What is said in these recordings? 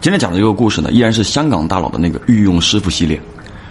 今天讲的这个故事呢，依然是香港大佬的那个御用师傅系列。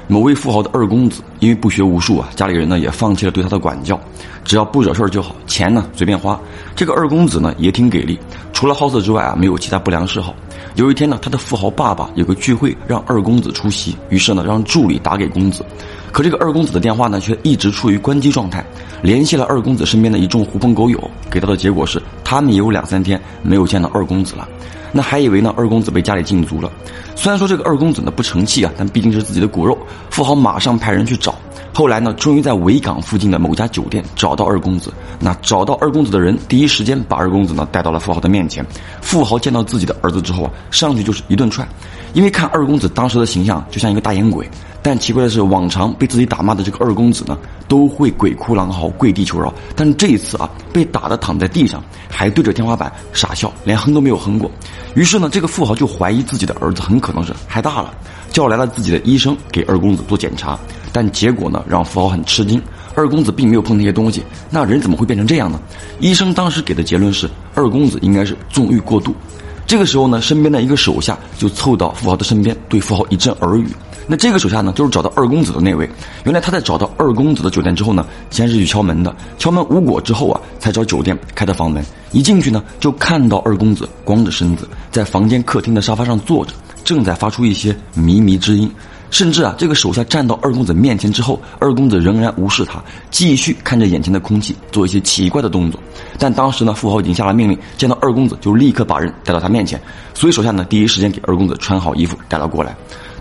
某位富豪的二公子，因为不学无术啊，家里人呢也放弃了对他的管教，只要不惹事儿就好，钱呢随便花。这个二公子呢也挺给力，除了好色之外啊，没有其他不良嗜好。有一天呢，他的富豪爸爸有个聚会，让二公子出席，于是呢让助理打给公子，可这个二公子的电话呢却一直处于关机状态。联系了二公子身边的一众狐朋狗友，给到的结果是，他们也有两三天没有见到二公子了。那还以为呢，二公子被家里禁足了。虽然说这个二公子呢不成器啊，但毕竟是自己的骨肉。富豪马上派人去找。后来呢，终于在维港附近的某家酒店找到二公子。那找到二公子的人，第一时间把二公子呢带到了富豪的面前。富豪见到自己的儿子之后啊，上去就是一顿踹。因为看二公子当时的形象就像一个大烟鬼，但奇怪的是，往常被自己打骂的这个二公子呢，都会鬼哭狼嚎、跪地求饶。但这一次啊，被打的躺在地上，还对着天花板傻笑，连哼都没有哼过。于是呢，这个富豪就怀疑自己的儿子很可能是害大了，叫来了自己的医生给二公子做检查。但结果呢，让富豪很吃惊，二公子并没有碰那些东西，那人怎么会变成这样呢？医生当时给的结论是，二公子应该是纵欲过度。这个时候呢，身边的一个手下就凑到富豪的身边，对富豪一阵耳语。那这个手下呢，就是找到二公子的那位。原来他在找到二公子的酒店之后呢，先是去敲门的，敲门无果之后啊，才找酒店开的房门。一进去呢，就看到二公子光着身子在房间客厅的沙发上坐着，正在发出一些靡靡之音。甚至啊，这个手下站到二公子面前之后，二公子仍然无视他，继续看着眼前的空气，做一些奇怪的动作。但当时呢，富豪已经下了命令，见到二公子就立刻把人带到他面前，所以手下呢第一时间给二公子穿好衣服带了过来。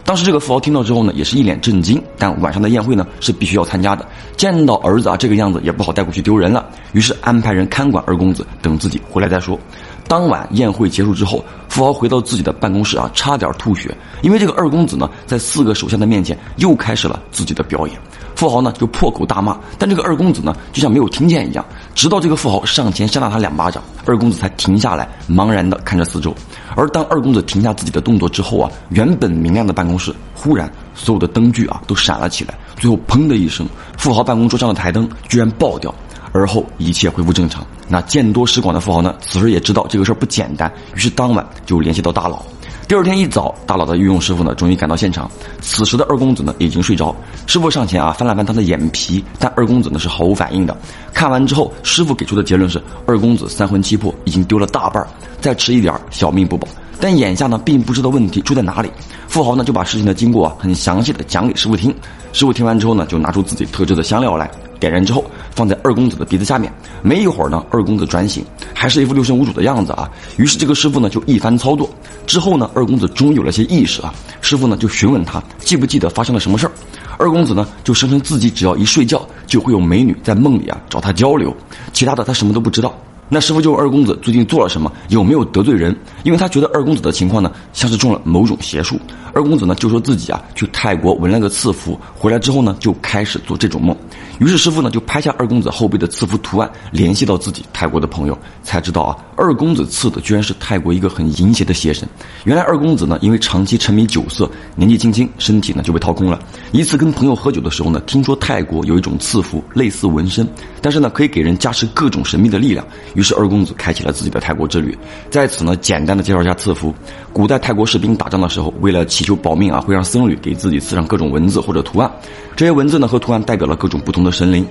当时这个富豪听到之后呢，也是一脸震惊，但晚上的宴会呢是必须要参加的，见到儿子啊这个样子也不好带过去丢人了，于是安排人看管二公子，等自己回来再说。当晚宴会结束之后，富豪回到自己的办公室啊，差点吐血，因为这个二公子呢，在四个手下的面前又开始了自己的表演。富豪呢就破口大骂，但这个二公子呢就像没有听见一样，直到这个富豪上前扇了他两巴掌，二公子才停下来，茫然的看着四周。而当二公子停下自己的动作之后啊，原本明亮的办公室忽然所有的灯具啊都闪了起来，最后砰的一声，富豪办公桌上的台灯居然爆掉。而后一切恢复正常。那见多识广的富豪呢，此时也知道这个事儿不简单，于是当晚就联系到大佬。第二天一早，大佬的御用师傅呢，终于赶到现场。此时的二公子呢，已经睡着。师傅上前啊，翻了翻他的眼皮，但二公子呢是毫无反应的。看完之后，师傅给出的结论是：二公子三魂七魄已经丢了大半，再迟一点小命不保。但眼下呢，并不知道问题出在哪里。富豪呢，就把事情的经过啊，很详细的讲给师傅听。师傅听完之后呢，就拿出自己特制的香料来。点燃之后，放在二公子的鼻子下面。没一会儿呢，二公子转醒，还是一副六神无主的样子啊。于是这个师傅呢就一番操作。之后呢，二公子终于有了些意识啊。师傅呢就询问他记不记得发生了什么事儿。二公子呢就声称自己只要一睡觉，就会有美女在梦里啊找他交流，其他的他什么都不知道。那师傅就问二公子最近做了什么，有没有得罪人？因为他觉得二公子的情况呢像是中了某种邪术。二公子呢就说自己啊去泰国纹了个赐福，回来之后呢就开始做这种梦。于是师傅呢就拍下二公子后背的赐福图案，联系到自己泰国的朋友，才知道啊二公子赐的居然是泰国一个很淫邪的邪神。原来二公子呢因为长期沉迷酒色，年纪轻轻身体呢就被掏空了。一次跟朋友喝酒的时候呢，听说泰国有一种赐福类似纹身，但是呢可以给人加持各种神秘的力量。于是二公子开启了自己的泰国之旅。在此呢简单的介绍一下赐福：古代泰国士兵打仗的时候，为了祈就保命啊，会让僧侣给自己刺上各种文字或者图案。这些文字呢和图案代表了各种不同的神灵。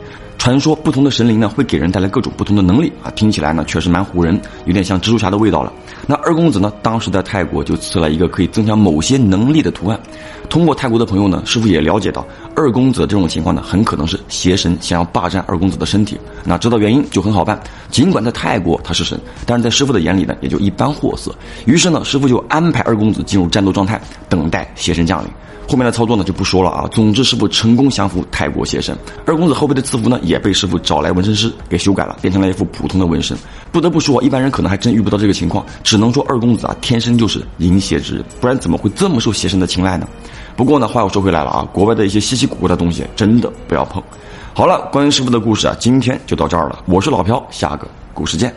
传说不同的神灵呢会给人带来各种不同的能力啊，听起来呢确实蛮唬人，有点像蜘蛛侠的味道了。那二公子呢当时在泰国就刺了一个可以增强某些能力的图案。通过泰国的朋友呢，师傅也了解到二公子这种情况呢很可能是邪神想要霸占二公子的身体。那知道原因就很好办，尽管在泰国他是神，但是在师傅的眼里呢也就一般货色。于是呢师傅就安排二公子进入战斗状态，等待邪神降临。后面的操作呢就不说了啊。总之师傅成功降服泰国邪神，二公子后背的赐福呢也被师傅找来纹身师给修改了，变成了一副普通的纹身。不得不说，一般人可能还真遇不到这个情况，只能说二公子啊天生就是淫邪之人，不然怎么会这么受邪神的青睐呢？不过呢，话又说回来了啊，国外的一些稀奇古怪的东西真的不要碰。好了，关于师傅的故事啊，今天就到这儿了。我是老朴，下个故事见。